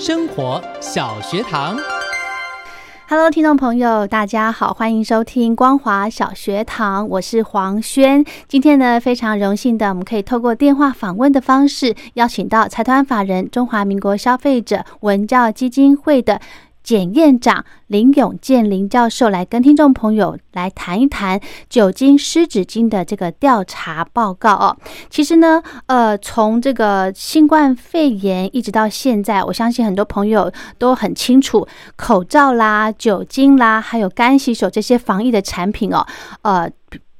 生活小学堂，Hello，听众朋友，大家好，欢迎收听光华小学堂，我是黄轩。今天呢，非常荣幸的，我们可以透过电话访问的方式，邀请到财团法人中华民国消费者文教基金会的。检验长林永健林教授来跟听众朋友来谈一谈酒精湿纸巾的这个调查报告哦。其实呢，呃，从这个新冠肺炎一直到现在，我相信很多朋友都很清楚，口罩啦、酒精啦，还有干洗手这些防疫的产品哦，呃，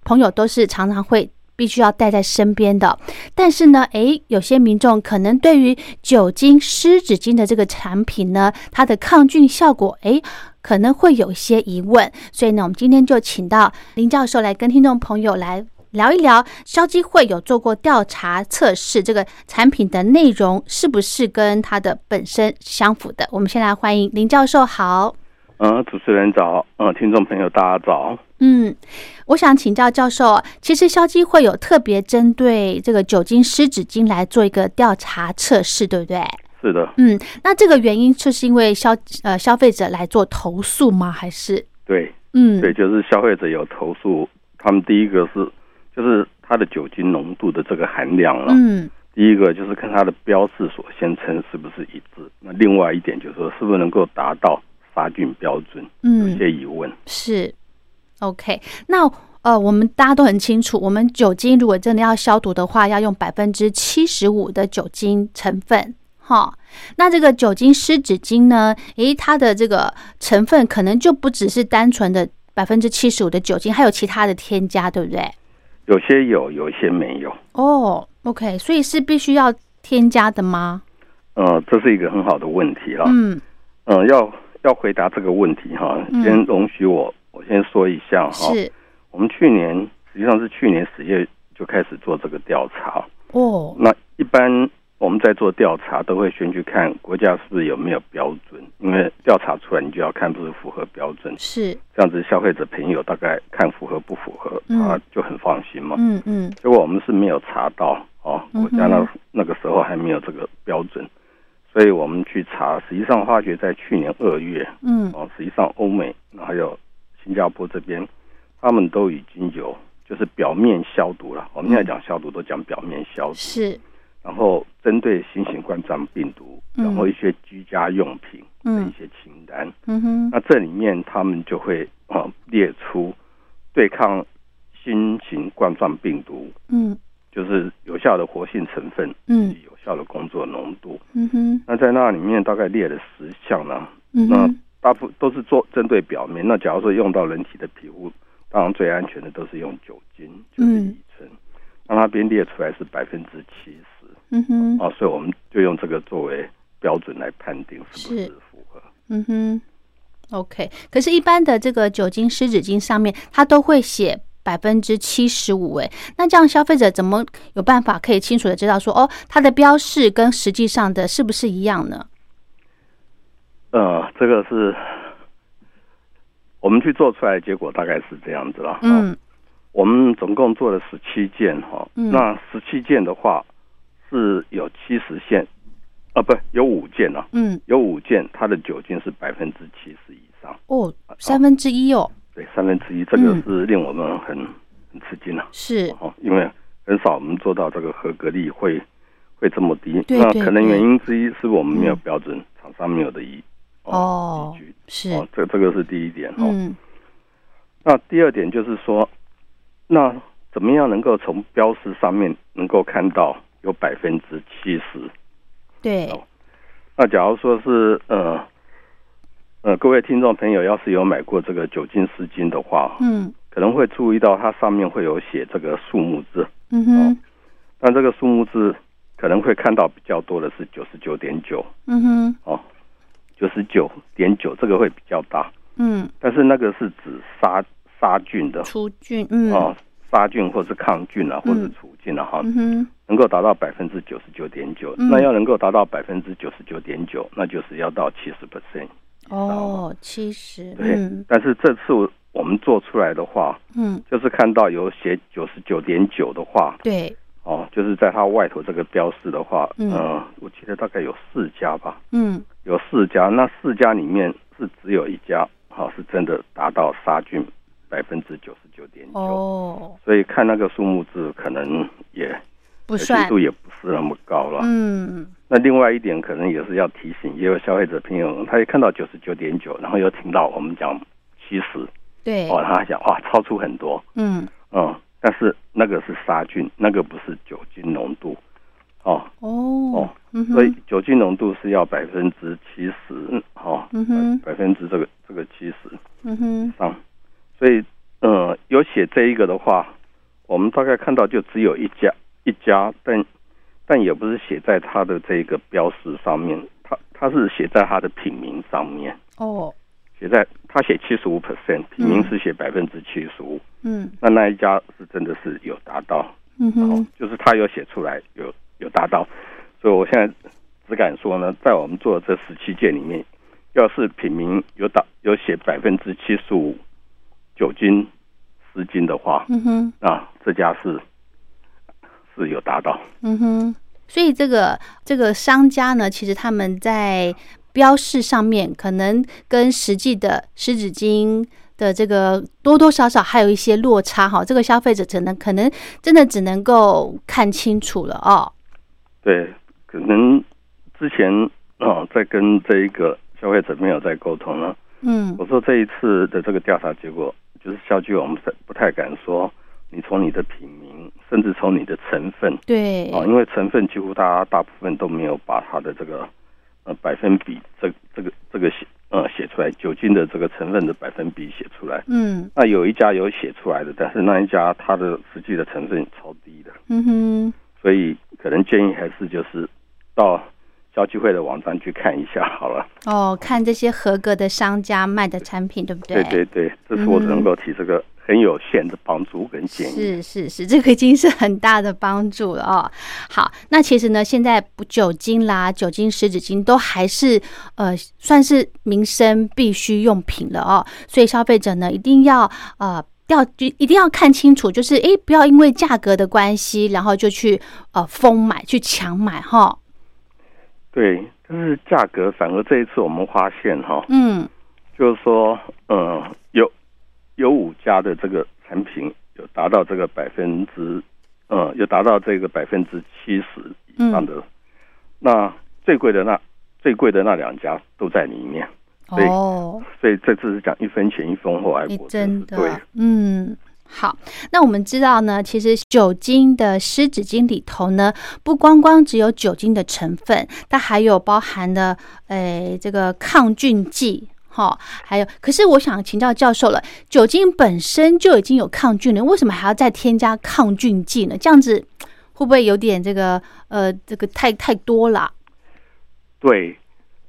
朋友都是常常会。必须要带在身边的，但是呢，诶，有些民众可能对于酒精湿纸巾的这个产品呢，它的抗菌效果，诶，可能会有一些疑问。所以呢，我们今天就请到林教授来跟听众朋友来聊一聊，消基会有做过调查测试，这个产品的内容是不是跟它的本身相符的？我们先来欢迎林教授，好。嗯，主持人早，嗯，听众朋友大家早。嗯，我想请教教授，其实消基会有特别针对这个酒精湿纸巾来做一个调查测试，对不对？是的。嗯，那这个原因就是因为消呃消费者来做投诉吗？还是？对，嗯，对，就是消费者有投诉，他们第一个是就是它的酒精浓度的这个含量了。嗯，第一个就是看它的标示所宣称是不是一致，那另外一点就是说是不是能够达到。杀菌标准，嗯，有些疑问是，OK。那呃，我们大家都很清楚，我们酒精如果真的要消毒的话，要用百分之七十五的酒精成分，哈。那这个酒精湿纸巾呢？诶，它的这个成分可能就不只是单纯的百分之七十五的酒精，还有其他的添加，对不对？有些有，有一些没有。哦，OK，所以是必须要添加的吗？呃，这是一个很好的问题了。嗯，嗯，要。要回答这个问题哈，先容许我我先说一下哈。是，我们去年实际上是去年十月就开始做这个调查哦。那一般我们在做调查都会先去看国家是不是有没有标准，因为调查出来你就要看是不是符合标准，是这样子消费者朋友大概看符合不符合，他就很放心嘛。嗯嗯。结果我们是没有查到哦，国家那那个时候还没有这个标准。所以我们去查，实际上发觉在去年二月，嗯，哦，实际上欧美还有新加坡这边，他们都已经有就是表面消毒了。我们现在讲消毒都讲表面消毒，是。然后针对新型冠状病毒，然后一些居家用品的一些清单，嗯哼，那这里面他们就会啊列出对抗新型冠状病毒，嗯。就是有效的活性成分，嗯，有效的工作浓度，嗯哼。那在那里面大概列了十项呢，嗯那大部分都是做针对表面。那假如说用到人体的皮肤，当然最安全的都是用酒精，就是乙醇。那它边列出来是百分之七十，嗯哼。啊，所以我们就用这个作为标准来判定是不是符合。嗯哼。OK，可是，一般的这个酒精湿纸巾上面，它都会写。百分之七十五，哎，那这样消费者怎么有办法可以清楚的知道说，哦，它的标示跟实际上的是不是一样呢？呃，这个是我们去做出来的结果，大概是这样子了。嗯，我们总共做了十七件哈，那十七件的话是有七十件，啊，不，有五件啊，嗯，有五件它的酒精是百分之七十以上，哦，三分之一哦。对，三分之一，这个是令我们很很吃惊啊。是哦，因为很少我们做到这个合格率会会这么低。那可能原因之一是我们没有标准，厂商没有的依哦依据。是哦，这这个是第一点哦。嗯。那第二点就是说，那怎么样能够从标识上面能够看到有百分之七十？对，那假如说是呃呃，各位听众朋友，要是有买过这个酒精湿巾的话，嗯。可能会注意到它上面会有写这个数目字，嗯哼，但这个数目字可能会看到比较多的是九十九点九嗯哼，哦，九十九点九这个会比较大，嗯，但是那个是指杀杀菌的除菌，嗯。哦，杀菌或是抗菌啊，或是嗯。除菌啊，哈、嗯哼，能够达到百分之九十九点九，嗯。那要能够达到百分之九十九点九，那就是要到七十 percent。哦，七十，对，嗯。但是这次我们做出来的话，嗯，就是看到有写九十九点九的话，对，哦，就是在它外头这个标示的话，嗯。呃，我记得大概有四家吧，嗯。有四家，那四家里面是只有一家，好、是真的达到杀菌百分之九十九点九，哦，所以看那个数目字可能也不算。度，也不是那么高了。嗯。那另外一点可能也是要提醒，也有消费者朋友，他一看到九十九点九，然后又听到我们讲七十，对，哦，他想哇，超出很多，嗯。嗯，但是那个是杀菌，那个不是酒精浓度，哦。哦哦，所以酒精浓度是要百分之七十，哦，嗯哼。百分之这个这个七十嗯哼，上，所以呃，有写这一个的话，我们大概看到就只有一家一家，但但也不是写在他的这个标识上面，他他是写在他的品名上面，哦，写在他写七十五 percent，品名是写百分之七十五，嗯。那那一家是真的是有达到，哦嗯哼，，就是他有写出来，有有达到，所以我现在只敢说呢，在我们做的这十七件里面，要是品名有打有写百分之七十五酒精湿巾的话，嗯哼，啊这家是是有达到。嗯哼，所以这个这个商家呢，其实他们在标示上面可能跟实际的湿纸巾的这个多多少少还有一些落差哈，这个消费者只能可能真的只能够看清楚了哦。对，可能之前啊、在跟这一个消费者没有在沟通了，嗯我说这一次的这个调查结果，就是消局我们是不太敢说，你从你的品名，甚至从你的成分，对，哦，因为成分几乎大家大部分都没有把它的这个呃百分比这这个这个写呃写出来，酒精的这个成分的百分比写出来。嗯那有一家有写出来的，但是那一家它的实际的成分超低的，嗯哼，所以可能建议还是就是到消基会的网站去看一下 好了。哦，看这些合格的商家卖的产品，对不对？对对对，这是我只能够提这个很有限的帮助跟建议。是是是，这个已经是很大的帮助了哦。好，那其实呢，现在不酒精啦、酒精湿纸巾都还是呃算是民生必需用品了哦，所以消费者呢一定要呃。要就一定要看清楚，就是诶，不要因为价格的关系，然后就去呃疯买、去抢买哈。对，就是价格反而这一次我们发现哈，嗯就是说，嗯，有有五家的这个产品有达到这个百分之，嗯，有达到这个百分之七十以上的，那最贵的那最贵的那两家都在里面，对哦，所以这次是讲一分钱一分货，爱你国真的，嗯。好，那我们知道呢，其实酒精的湿纸巾里头呢，不光光只有酒精的成分，它还有包含的诶这个抗菌剂，哈，还有。可是我想请教教授了，酒精本身就已经有抗菌了，为什么还要再添加抗菌剂呢？这样子会不会有点这个呃这个太太多了？对，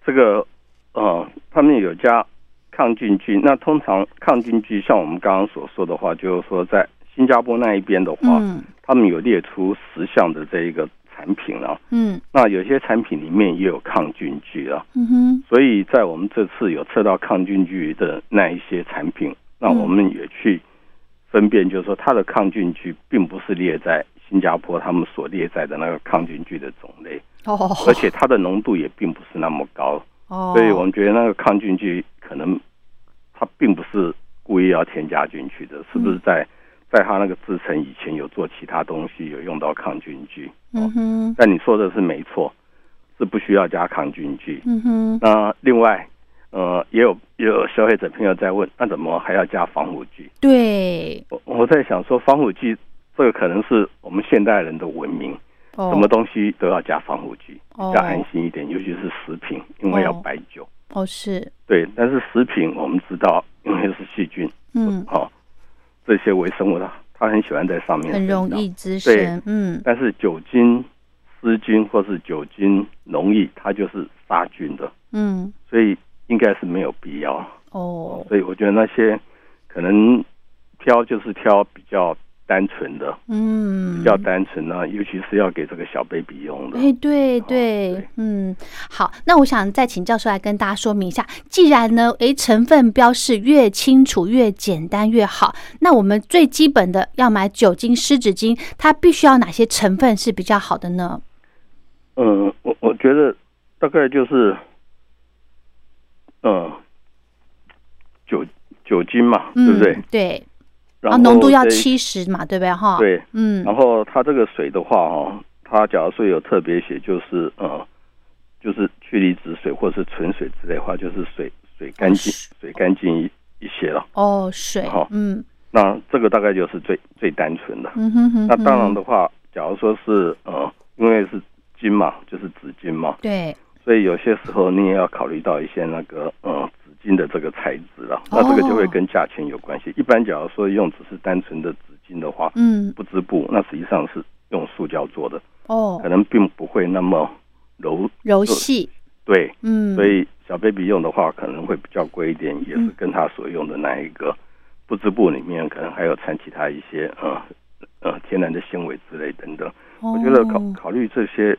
这个呃，他们有加抗菌剂。那通常抗菌剂，像我们刚刚所说的话，就是说在新加坡那一边的话，嗯他们有列出十项的这一个产品啊。嗯。那有些产品里面也有抗菌剂啊，嗯哼。所以在我们这次有测到抗菌剂的那一些产品，那我们也去分辨，就是说它的抗菌剂并不是列在新加坡他们所列在的那个抗菌剂的种类，哦，而且它的浓度也并不是那么高。哦，所以我们觉得那个抗菌剂可能它并不是故意要添加进去的，是不是在在他那个制成以前有做其他东西有用到抗菌剂？嗯哼但你说的是没错，是不需要加抗菌剂。嗯哼那另外，呃，也有也有消费者朋友在问，那怎么还要加防腐剂？对，我我在想说，防腐剂这个可能是我们现代人的文明，哦什么东西都要加防腐剂，哦比较安心一点，尤其是食品，因为要哦白酒。哦是，对，但是食品我们知道，因为是细菌，嗯，哦，这些微生物它它很喜欢在上面，很容易。滋生，嗯，但是酒精湿菌或是酒精溶液，它就是杀菌的，嗯，所以应该是没有必要。哦，所以我觉得那些可能挑就是挑比较单纯的，嗯，比较单纯呢，尤其是要给这个小 baby 用的。哎，对对对，嗯，好，那我想再请教授来跟大家说明一下，既然呢，哎，成分标示越清楚、越简单越好，那我们最基本的要买酒精湿纸巾，它必须要哪些成分是比较好的呢？嗯，我我觉得大概就是，嗯，酒酒精嘛，对嗯，不对？对，然后然后浓度要七十嘛，对不对？哈，，对，嗯，然后它这个水的话，哈，它假如说有特别写，就是呃，就是去离子水或是纯水之类的话，就是水水干净，哦水干净一一些了。哦，水哈，嗯那这个大概就是最最单纯的。嗯哼哼，那当然，的话，假如说是呃，因为是金嘛，就是纸巾嘛，对，所以有些时候你也要考虑到一些那个呃纸巾的这个材质了。那这个就会跟价钱有关系。一般假如说用只是单纯的纸巾的话，嗯，不织布，那实际上是用塑胶做的，哦可，能并不会那么柔柔细，对。嗯，所以小 baby 用的话可能会比较贵一点，也是嗯跟他所用的那一个不织布里面可能还有掺其他一些呃呃天然的纤维之类等等。我我觉得考考虑这些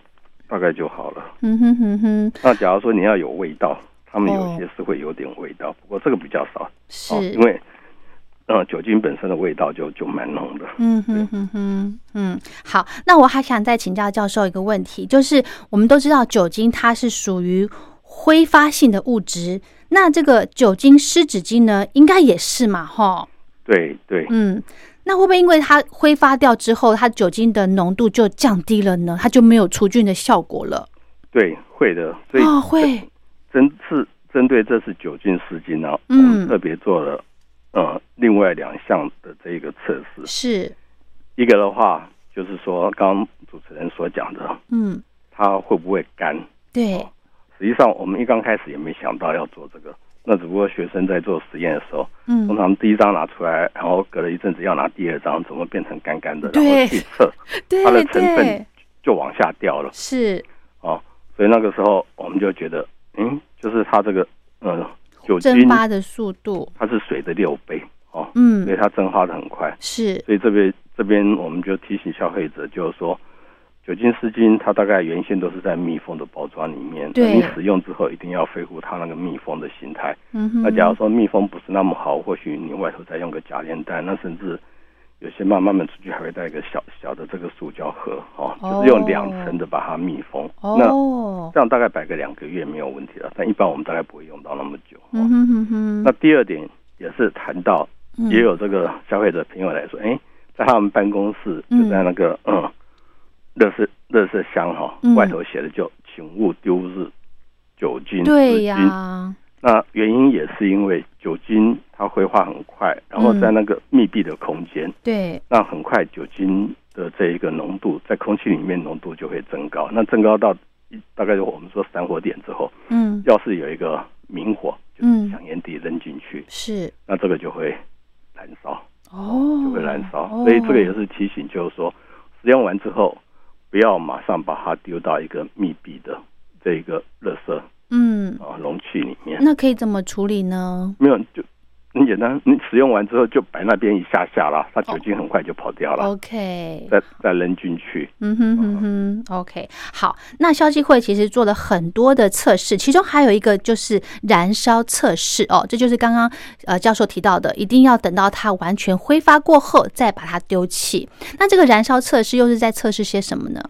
大概就好了。哦嗯哼哼哼，那假如说你要有味道，他们有哦些是会有点味道，不过这个比较少是，哦，因为呃酒精本身的味道就就蛮浓的。嗯哼哼哼，嗯，好，那我还想再请教教授一个问题，就是我们都知道酒精它是属于挥发性的物质，那这个酒精湿纸巾呢，应该也是嘛，哈，对对，嗯，那会不会因为它挥发掉之后，它酒精的浓度就降低了呢？它就没有除菌的效果了？对，会的。所以哦，会，针是针对这次酒精湿巾呢，我嗯们特别做了呃另外两项的这个测试。是，一个的话就是说，刚刚主持人所讲的，嗯，它会不会干？对，实际上我们一刚开始也没想到要做这个，那只不过学生在做实验的时候，通嗯，常第一张拿出来，然后隔了一阵子要拿第二张，怎么变成干干的，然后去测，对它的成分，就往下掉了是哦。所以那个时候我们就觉得，嗯，就是它这个呃酒精蒸发的速度，它是水的六倍哦，嗯所以，它蒸发的很快。是，所以这边这边我们就提醒消费者，就是说，酒精湿巾它大概原先都是在密封的包装里面，对你使用之后一定要恢复它那个密封的形态。嗯哼，那假如说密封不是那么好，或许你外头再用个假链袋，那甚至有些妈妈们出去还会带一个小小的这个塑胶盒哦，哦。就是用两层的把它密封。哦。那哦，这样大概摆个两个月没有问题了，但一般我们大概不会用到那么久。哦。嗯哼哼哼，那第二点也是谈到，嗯。也有这个消费者朋友来说，哎、在他们办公室嗯就在那个嗯，乐色乐色箱哈、嗯。外头写的就请勿丢日酒精对呀，那原因也是因为酒精它挥发很快，然后在那个密闭的空间，对，那很快酒精的这一个浓度在空气里面浓度就会增高。那增高到一大概我们说散火点之后，嗯，要是有一个明火，就是嗯。香烟蒂扔进去，是，那这个就会燃烧，哦，就会燃烧。哦。所以这个也是提醒，就是说使用完之后，不要马上把它丢到一个密闭的这一个垃圾嗯，啊容器里面。那可以怎么处理呢？没有，就很简单，你使用完之后就摆那边一下下啦，它酒精很快就跑掉了，OK，再再扔进去。嗯哼哼哼，OK，好。那消基会其实做了很多的测试，其中还有一个就是燃烧测试哦，这就是刚刚呃教授提到的，一定要等到它完全挥发过后再把它丢弃。那这个燃烧测试又是在测试些什么呢？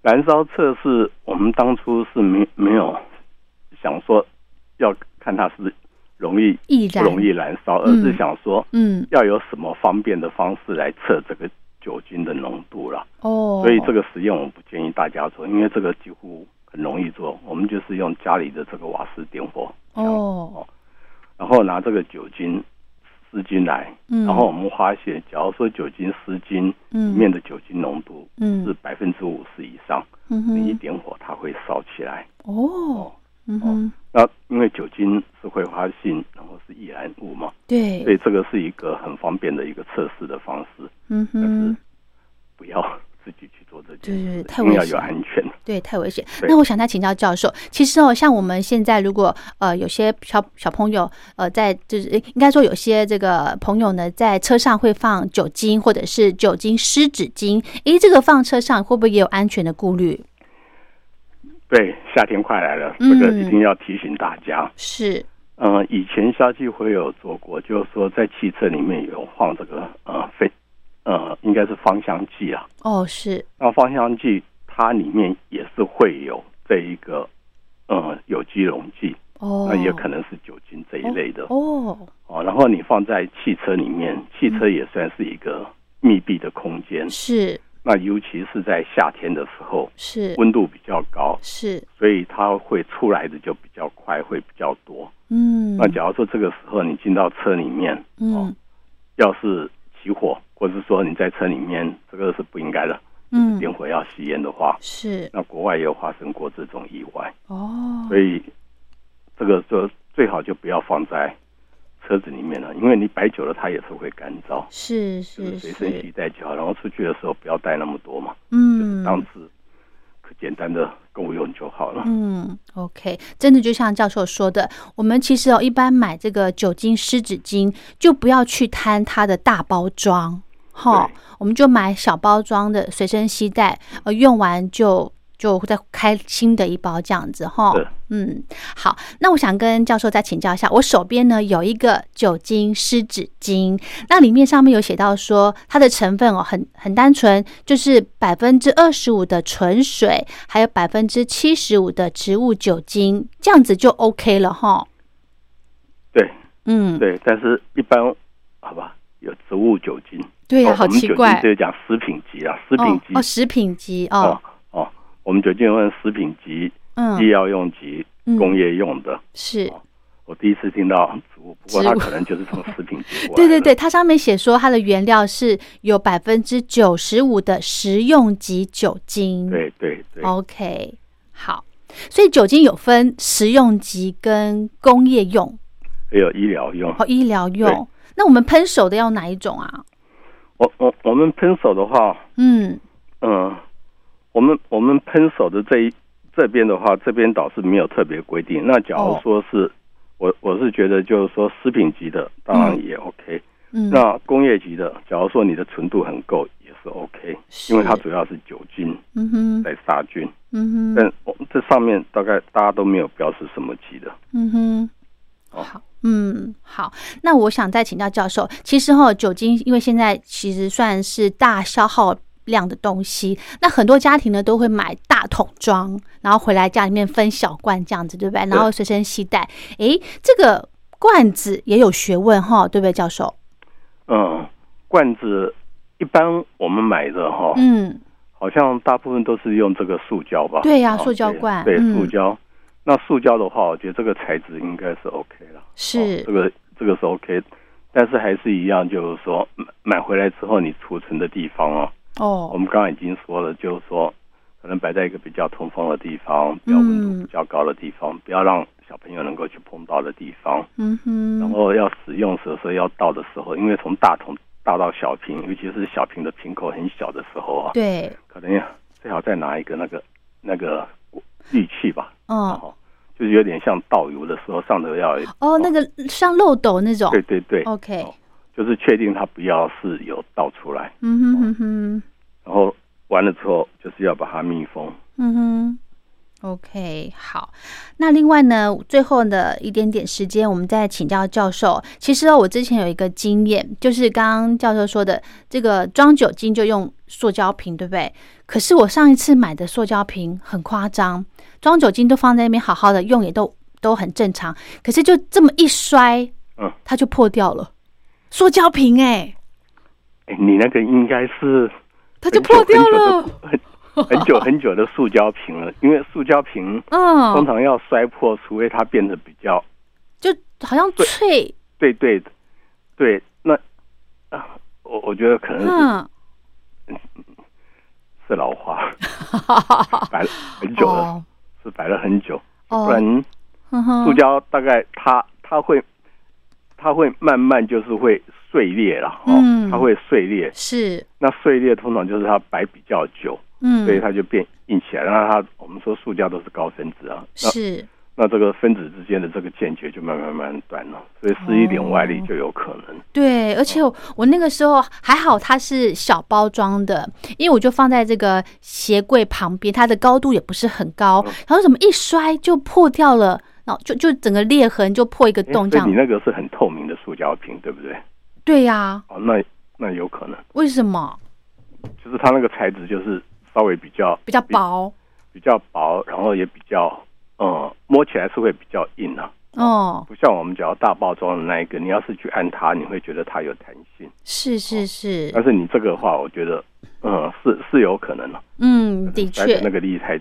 燃烧测试，我们当初是没没有想说要看它是容易易容易燃烧，而嗯。是想说嗯，要有什么方便的方式来测这个酒精的浓度了。哦，所以这个实验我不建议大家做，因为这个几乎很很容易做，我们就是用家里的这个瓦斯点火，哦，然后拿这个酒精湿巾来，嗯，然后我们发现，假如说酒精湿巾里嗯面的酒精浓度嗯。是百分之五十以上，嗯你一哼，点火它会烧起来。哦，嗯哼，那因为酒精是挥发性，然后是易燃物嘛，对所以，这个是一个很方便的一个测试的方式，嗯哼，不要自己去做这件对对事，一定要太危险有安全。对，太危险。那我想再请教教授，其实哦，像我们现在如果呃有些小小朋友呃在就是诶应该说有些这个朋友呢在车上会放酒精或者是酒精湿纸巾，诶，这个放车上会不会也有安全的顾虑？对，夏天快来了，嗯。这个一定要提醒大家。是，嗯、以前消基会有做过，就是说在汽车里面有放这个呃非呃应该是芳香剂啊，哦，是，那芳香剂它里面也是会有这一个呃有机溶剂，哦，那也可能是酒精这一类的。哦，哦。然后你放在汽车里面，汽车也算是一个密闭的空间，是那尤其是在夏天的时候，是。温度比较高，是，所以它会出来的就比较快，会比较多。嗯，那假如说这个时候你进到车里面，嗯。要是起火，或者是说你在车里面，这个是不应该的，嗯。点火要吸烟的话，是。那国外也有发生过这种意外，哦，所以这个就最好就不要放在车子里面了，因为你摆久了它也是会干燥，是是是随身携是，带就好，然后出去的时候不要带那么多嘛，嗯，当次可简单的够用就好了。嗯，OK，真的就像教授说的，我们其实哦，一般买这个酒精湿纸巾，就不要去贪它的大包装，哈，我们就买小包装的随身携带，呃，用完就就再开新的一包这样子，哈。嗯，好，那我想跟教授再请教一下，我手边呢有一个酒精湿纸巾，那里面上面有写到说它的成分哦很很单纯，就是百分之二十五的纯水，还有百分之七十五的植物酒精，这样子就 OK 了哈。对。嗯，对，但是一般好吧，有植物酒精，对呀、好奇怪。就是讲食品级啊，食品级。哦哦，食品级哦。哦，哦，我们酒精有分食品级、嗯医药用级、嗯工业用的。是。我第一次听到植物，不过它可能就是从食品级。对对对，它上面写说它的原料是有百分之九十五的食用级酒精。对对对，OK，好，所以酒精有分食用级跟工业用还有医疗用。哦医疗用。那我们喷手的要哪一种啊？我我我们喷手的话，嗯，嗯，我们我们喷手的这一这边的话，这边倒是没有特别规定。那假如哦说是、我我是觉得就是说食品级的，当然也 OK。嗯，那工业级的，假如说你的纯度很够，也是 OK，是因为它主要是酒精嗯哼，在杀菌。嗯哼，但我这上面大概大家都没有标示什么级的。嗯哼，哦好，嗯，好。那我想再请教教授，其实哈、酒精因为现在其实算是大消耗量的东西，那很多家庭呢都会买大桶装，然后回来家里面分小罐这样子，对不对？然后随身携带。诶，这个罐子也有学问哈，对不对，教授？嗯，罐子一般我们买的哈，嗯，好像大部分都是用这个塑胶吧？哦对呀塑胶罐对，塑胶。那塑胶的话，我觉得这个材质应该是 OK 了。是哦这个这个是 OK，但是还是一样，就是说买买回来之后，你储存的地方哦，我哦，们刚刚已经说了，就是说可能摆在一个比较通风的地方，比较温嗯度比较高的地方，不要让小朋友能够去碰到的地方。嗯哼，然后要使用的时候要倒的时候，因为从大桶倒到小瓶，尤其是小瓶的瓶口很小的时候啊，对，可能要最好再拿一个那个那个利器吧，嗯，哦，就是有点像倒油的时候上头要哦，那个像漏斗那种对对对，，OK，哦就是确定它不要是有倒出来，嗯哼哼哼。然后完了之后就是要把它密封。嗯哼，OK，好。那另外呢，最后的一点点时间，我们再请教教授。其实哦，我之前有一个经验，就是刚刚教授说的，这个装酒精就用塑胶瓶，对不对？可是我上一次买的塑胶瓶很夸张，装酒精都放在那边好好的用，也都都很正常。可是就这么一摔，嗯，它就破掉了。塑胶瓶哎、哎，你那个应该是它就破掉了。很久很 很久很久的塑胶瓶了，因为塑胶瓶嗯。通嗯，常要摔破，除非它变得比较就好像脆，对对的，对，那啊，我我觉得可能是、嗯，是老化，摆了很久了，哦，是摆了很久，哦。不然塑胶大概它它会它会慢慢就是会碎裂了，哦，嗯它会碎裂，是，那碎裂通常就是它摆比较久，嗯，所以它就变硬起来。那它我们说塑胶都是高分子啊，是，那这个分子之间的这个间隔就慢慢慢慢断了，所以施一点外力就有可能。对，而且我我那个时候还好，它是小包装的，因为我就放在这个鞋柜旁边，它的高度也不是很高，嗯。然后怎么一摔就破掉了，然后就就整个裂痕就破一个洞这样你。那个是很透明的塑胶瓶，对不对？对呀、哦，那那有可能，为什么就是它那个材质就是稍微比较比较薄？比较薄，然后也比较呃摸起来是会比较硬啊，哦，不像我们只要大包装的那一个，你要是去按它，你会觉得它有弹性。是是是，但是你这个的话，我觉得嗯是是有可能的，嗯，的确那，个力太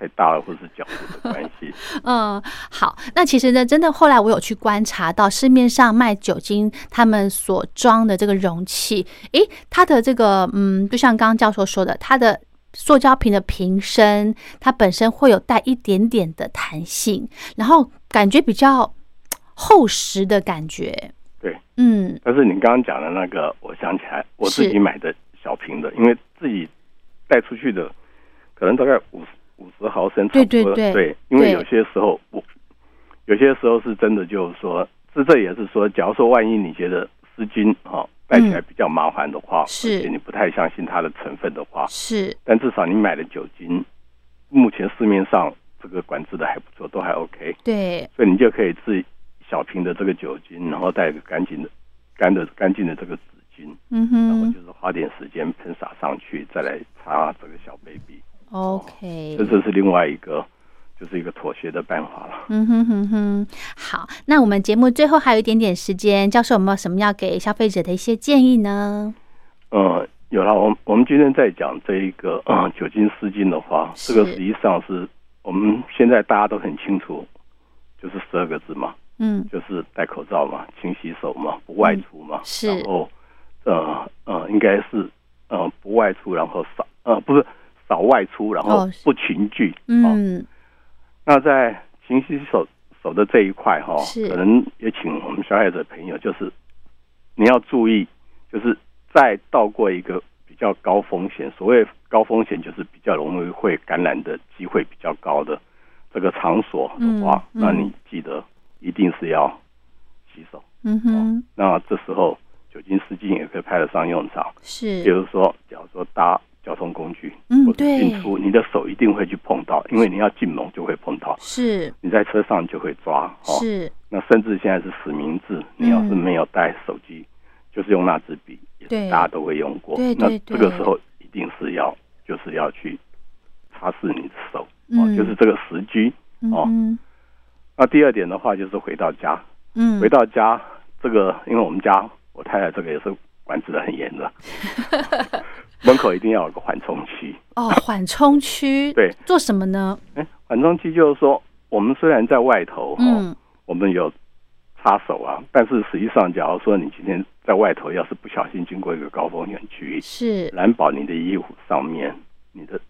太大了，或者是角度的关系。嗯，好，那其实呢，真的后来我有去观察到市面上卖酒精他们所装的这个容器，诶，它的这个嗯，就像刚刚教授说的，它的塑胶瓶的瓶身，它本身会有带一点点的弹性，然后感觉比较厚实的感觉。对，嗯，但是你刚刚讲的那个，我想起来，我自己买的小瓶的，因为自己带出去的，可能大概五十五十毫升差对不多。对对因为有些时候我有些时候是真的，就是说，这这也是说，假如说万一你觉得湿巾哈、带起来比较麻烦的话，嗯是你不太相信它的成分的话，是，但至少你买的酒精，目前市面上这个管制的还不错，都还 OK。对，所以你就可以自小瓶的这个酒精，然后带个干净的、干的、干净的这个纸巾，嗯哼然后就是花点时间喷洒上去，再来擦这个小 baby。，OK，这这是另外一个，就是一个妥协的办法了。嗯哼哼哼，好，那我们节目最后还有一点点时间，教授有没有什么要给消费者的一些建议呢？呃，有了，我们我们今天在讲这一个呃酒精湿巾的话，这个实际上是我们现在大家都很清楚，就是十二个字嘛，嗯，就是戴口罩嘛，勤洗手嘛，不外出嘛，是然后呃呃，应该是呃不外出，然后少呃不是少外出，然后哦不群聚。哦，嗯，那在勤洗手手的这一块哈、是可能也请我们消费者朋友，就是你要注意，就是再到过一个比较高风险，所谓高风险就是比较容易会感染的机会比较高的这个场所的话，嗯嗯那你记得一定是要洗手。嗯哼，那这时候酒精湿巾也可以派得上用场。是比是，如说，假如说搭交通工具，嗯对。进出，你的手一定会去碰到，因为你要进门就会碰到，是，你在车上就会抓。哦，是，那甚至现在是实名制，你要是嗯没有带手机，就是用那支笔，对。大家都会用过。对对那这个时候一定是要，就是要去擦拭你的手，哦嗯，就是这个时机。哦。嗯，那第二点的话，就是回到家，嗯。回，到家，这个因为我们家我太太这个也是管制的很严的，门口一定要有个缓冲区。哦，缓冲区，对，做什么呢？哎，缓冲区就是说，我们虽然在外头哈、嗯，我们有擦手啊，但是实际上，假如说你今天在外头，要是不小心经过一个高风险区域，是，难保你的衣服上面、你的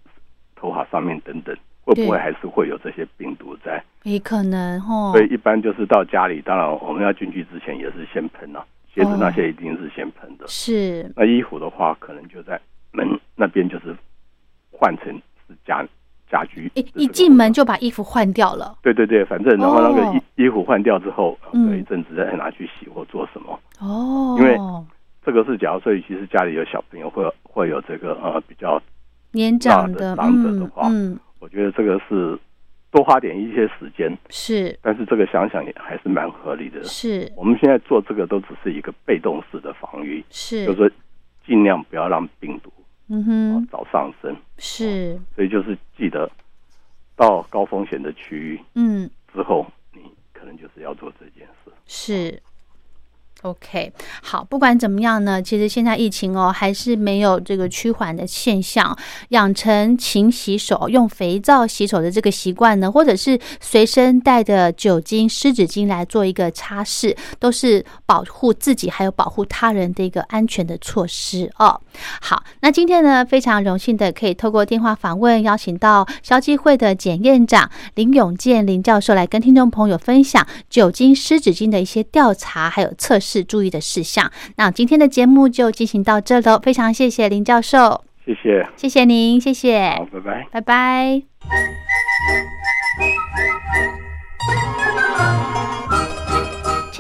头发上面等等，会不会对还是会有这些病毒在？也可能哦所，以一般就是到家里，当然我们要进去之前也是先喷啊，鞋子那些一定是先喷的。是，那衣服的话，可能就在门那边，就是换成是家家居。一一进门就把衣服换掉了，对对对，反正然后那个哦。衣衣服换掉之后，嗯隔一阵子再拿去洗或做什么。哦，因为这个是假如说其实家里有小朋友会会有这个呃比较，年长的，长者的嗯话嗯，我觉得这个是多花点一些时间，是。但是这个想想也还是蛮合理的。是。我们现在做这个都只是一个被动式的防御，是，就是说尽量不要让病毒嗯哦哼，早上升，是，所以就是记得到高风险的区域嗯之后，你可能就是要做这件事。是。OK，好，不管怎么样呢，其实现在疫情哦还是没有这个趋缓的现象。养成勤洗手、用肥皂洗手的这个习惯呢，或者是随身带的酒精湿纸巾来做一个擦拭，都是保护自己还有保护他人的一个安全的措施哦。好，那今天呢，非常荣幸的可以透过电话访问，邀请到消基会的检验长林永健林教授来跟听众朋友分享酒精湿纸巾的一些调查还有测试。是注意的事项。那今天的节目就进行到这喽，非常谢谢林教授，谢谢，谢谢您，谢谢，好，拜拜，拜拜。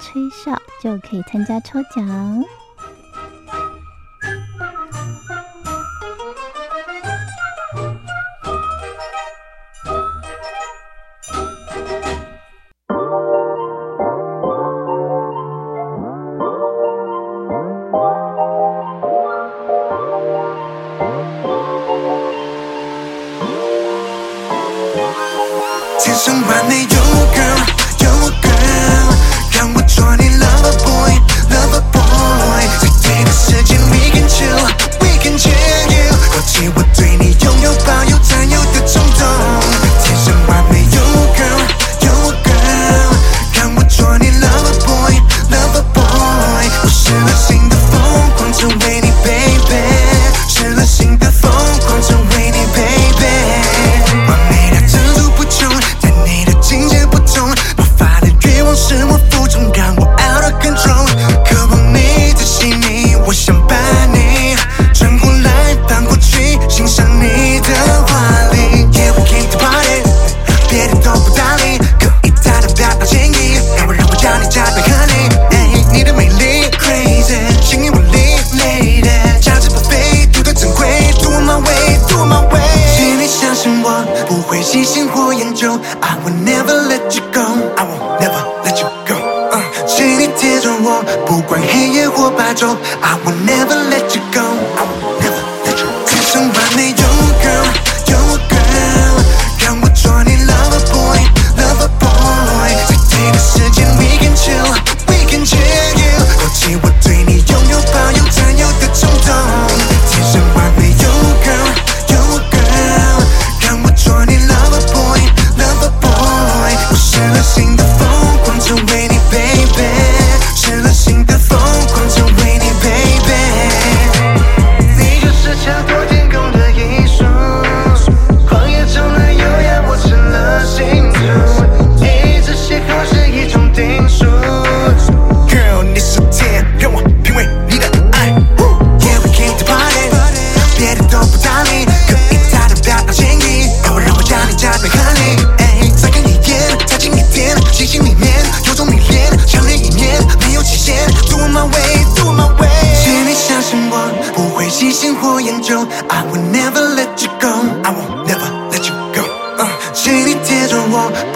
吹哨，就可以参加抽奖。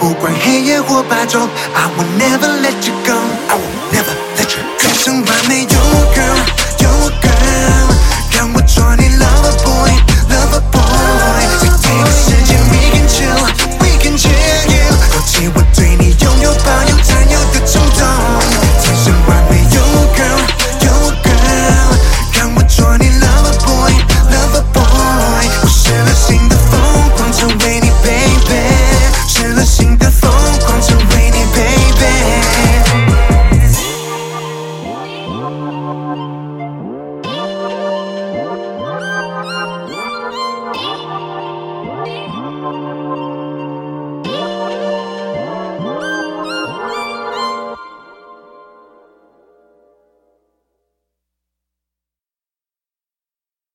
我，不管黑夜或白昼，I will never let you go，I will never let you go。天生完美有